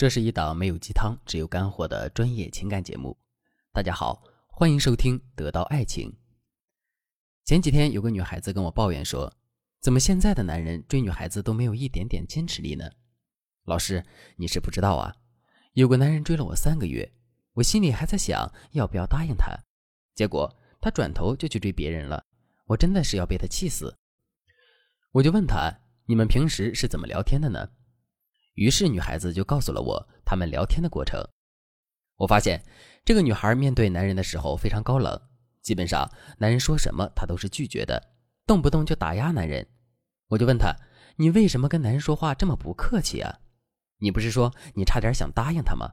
这是一档没有鸡汤，只有干货的专业情感节目。大家好，欢迎收听《得到爱情》。前几天有个女孩子跟我抱怨说：“怎么现在的男人追女孩子都没有一点点坚持力呢？”老师，你是不知道啊，有个男人追了我三个月，我心里还在想要不要答应他，结果他转头就去追别人了，我真的是要被他气死。我就问他：“你们平时是怎么聊天的呢？”于是女孩子就告诉了我他们聊天的过程。我发现这个女孩面对男人的时候非常高冷，基本上男人说什么她都是拒绝的，动不动就打压男人。我就问她：“你为什么跟男人说话这么不客气啊？你不是说你差点想答应他吗？”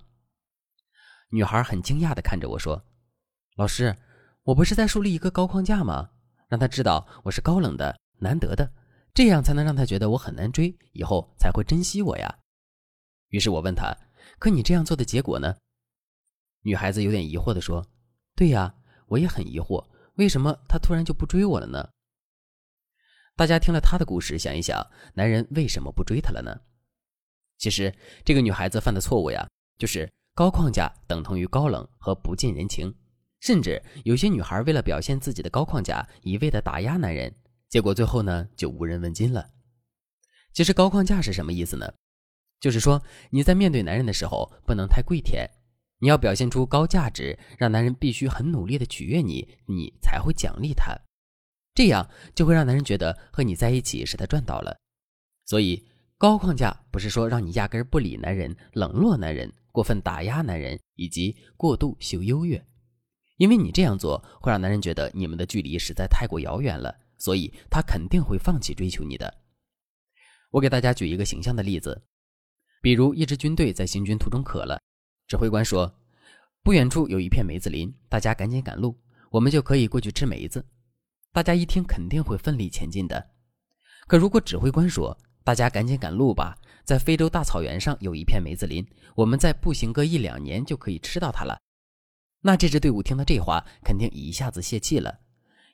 女孩很惊讶地看着我说：“老师，我不是在树立一个高框架吗？让他知道我是高冷的、难得的，这样才能让他觉得我很难追，以后才会珍惜我呀。”于是我问他：“可你这样做的结果呢？”女孩子有点疑惑地说：“对呀，我也很疑惑，为什么他突然就不追我了呢？”大家听了她的故事，想一想，男人为什么不追她了呢？其实这个女孩子犯的错误呀，就是高框架等同于高冷和不近人情，甚至有些女孩为了表现自己的高框架，一味的打压男人，结果最后呢，就无人问津了。其实高框架是什么意思呢？就是说，你在面对男人的时候不能太跪舔，你要表现出高价值，让男人必须很努力的取悦你，你才会奖励他，这样就会让男人觉得和你在一起是他赚到了。所以，高框架不是说让你压根不理男人、冷落男人、过分打压男人以及过度秀优越，因为你这样做会让男人觉得你们的距离实在太过遥远了，所以他肯定会放弃追求你的。我给大家举一个形象的例子。比如，一支军队在行军途中渴了，指挥官说：“不远处有一片梅子林，大家赶紧赶路，我们就可以过去吃梅子。”大家一听，肯定会奋力前进的。可如果指挥官说：“大家赶紧赶路吧，在非洲大草原上有一片梅子林，我们再步行个一两年就可以吃到它了。”那这支队伍听到这话，肯定一下子泄气了，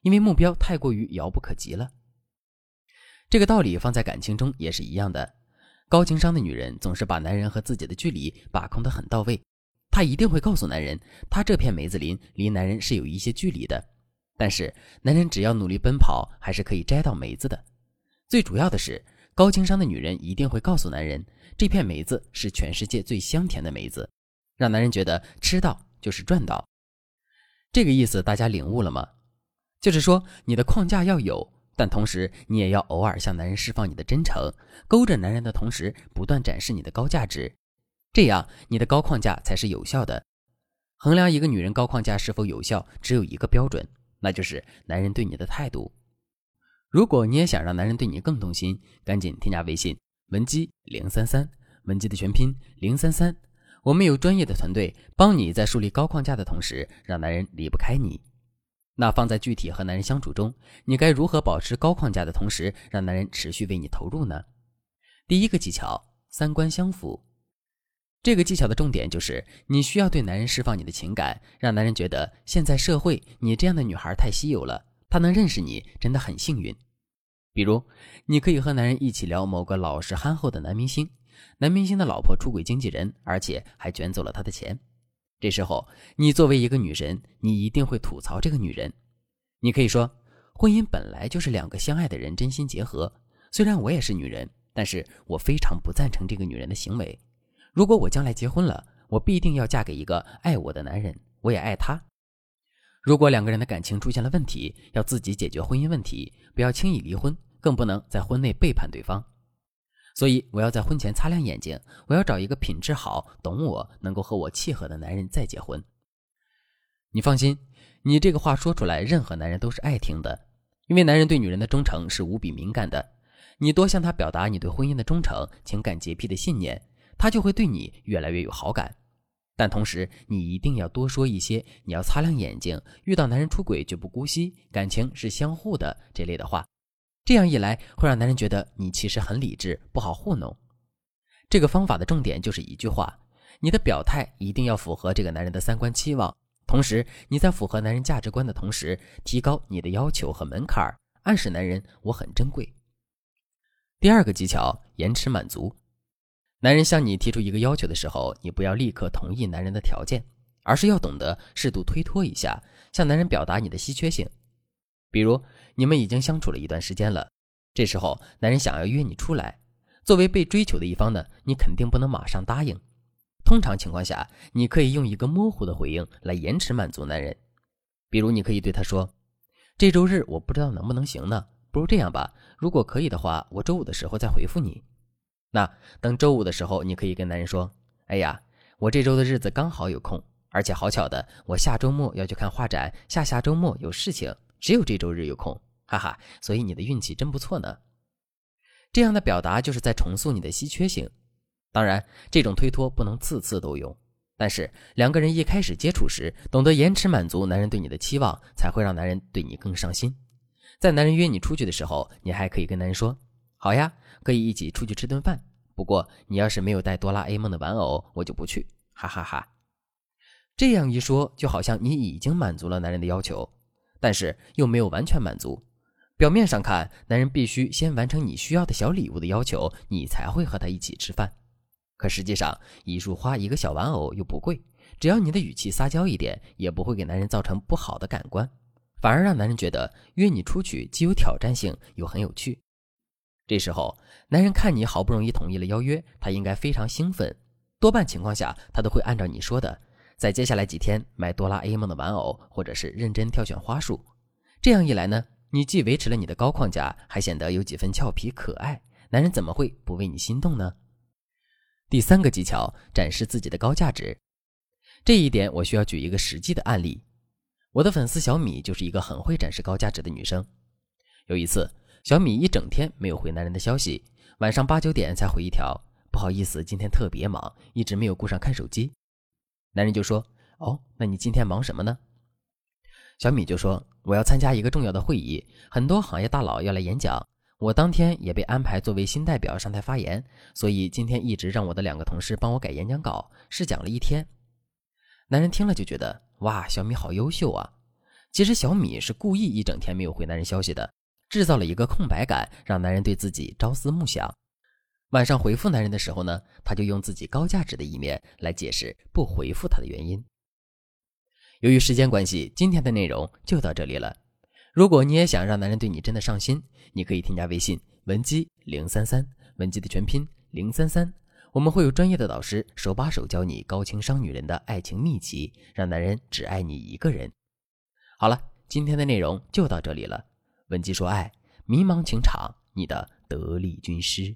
因为目标太过于遥不可及了。这个道理放在感情中也是一样的。高情商的女人总是把男人和自己的距离把控得很到位，她一定会告诉男人，她这片梅子林离男人是有一些距离的，但是男人只要努力奔跑，还是可以摘到梅子的。最主要的是，高情商的女人一定会告诉男人，这片梅子是全世界最香甜的梅子，让男人觉得吃到就是赚到。这个意思大家领悟了吗？就是说，你的框架要有。但同时，你也要偶尔向男人释放你的真诚，勾着男人的同时，不断展示你的高价值，这样你的高框架才是有效的。衡量一个女人高框架是否有效，只有一个标准，那就是男人对你的态度。如果你也想让男人对你更动心，赶紧添加微信文姬零三三，文姬的全拼零三三，我们有专业的团队帮你在树立高框架的同时，让男人离不开你。那放在具体和男人相处中，你该如何保持高框架的同时，让男人持续为你投入呢？第一个技巧，三观相符。这个技巧的重点就是，你需要对男人释放你的情感，让男人觉得现在社会你这样的女孩太稀有了，他能认识你真的很幸运。比如，你可以和男人一起聊某个老实憨厚的男明星，男明星的老婆出轨经纪人，而且还卷走了他的钱。这时候，你作为一个女人，你一定会吐槽这个女人。你可以说，婚姻本来就是两个相爱的人真心结合。虽然我也是女人，但是我非常不赞成这个女人的行为。如果我将来结婚了，我必定要嫁给一个爱我的男人，我也爱他。如果两个人的感情出现了问题，要自己解决婚姻问题，不要轻易离婚，更不能在婚内背叛对方。所以，我要在婚前擦亮眼睛，我要找一个品质好、懂我、能够和我契合的男人再结婚。你放心，你这个话说出来，任何男人都是爱听的，因为男人对女人的忠诚是无比敏感的。你多向他表达你对婚姻的忠诚、情感洁癖的信念，他就会对你越来越有好感。但同时，你一定要多说一些“你要擦亮眼睛，遇到男人出轨绝不姑息，感情是相互的”这类的话。这样一来，会让男人觉得你其实很理智，不好糊弄。这个方法的重点就是一句话：你的表态一定要符合这个男人的三观期望，同时你在符合男人价值观的同时，提高你的要求和门槛，暗示男人我很珍贵。第二个技巧，延迟满足。男人向你提出一个要求的时候，你不要立刻同意男人的条件，而是要懂得适度推脱一下，向男人表达你的稀缺性。比如，你们已经相处了一段时间了，这时候男人想要约你出来，作为被追求的一方呢，你肯定不能马上答应。通常情况下，你可以用一个模糊的回应来延迟满足男人。比如，你可以对他说：“这周日我不知道能不能行呢，不如这样吧，如果可以的话，我周五的时候再回复你。”那等周五的时候，你可以跟男人说：“哎呀，我这周的日子刚好有空，而且好巧的，我下周末要去看画展，下下周末有事情，只有这周日有空，哈哈。所以你的运气真不错呢。”这样的表达就是在重塑你的稀缺性。当然，这种推脱不能次次都用，但是两个人一开始接触时，懂得延迟满足男人对你的期望，才会让男人对你更上心。在男人约你出去的时候，你还可以跟男人说。好呀，可以一起出去吃顿饭。不过你要是没有带哆啦 A 梦的玩偶，我就不去。哈哈哈。这样一说，就好像你已经满足了男人的要求，但是又没有完全满足。表面上看，男人必须先完成你需要的小礼物的要求，你才会和他一起吃饭。可实际上，一束花、一个小玩偶又不贵，只要你的语气撒娇一点，也不会给男人造成不好的感官，反而让男人觉得约你出去既有挑战性，又很有趣。这时候，男人看你好不容易同意了邀约，他应该非常兴奋。多半情况下，他都会按照你说的，在接下来几天买哆啦 A 梦的玩偶，或者是认真挑选花束。这样一来呢，你既维持了你的高框架，还显得有几分俏皮可爱。男人怎么会不为你心动呢？第三个技巧，展示自己的高价值。这一点我需要举一个实际的案例。我的粉丝小米就是一个很会展示高价值的女生。有一次。小米一整天没有回男人的消息，晚上八九点才回一条：“不好意思，今天特别忙，一直没有顾上看手机。”男人就说：“哦，那你今天忙什么呢？”小米就说：“我要参加一个重要的会议，很多行业大佬要来演讲，我当天也被安排作为新代表上台发言，所以今天一直让我的两个同事帮我改演讲稿，试讲了一天。”男人听了就觉得：“哇，小米好优秀啊！”其实小米是故意一整天没有回男人消息的。制造了一个空白感，让男人对自己朝思暮想。晚上回复男人的时候呢，他就用自己高价值的一面来解释不回复他的原因。由于时间关系，今天的内容就到这里了。如果你也想让男人对你真的上心，你可以添加微信文姬零三三，文姬的全拼零三三，我们会有专业的导师手把手教你高情商女人的爱情秘籍，让男人只爱你一个人。好了，今天的内容就到这里了。文姬说：“爱，迷茫情场，你的得力军师。”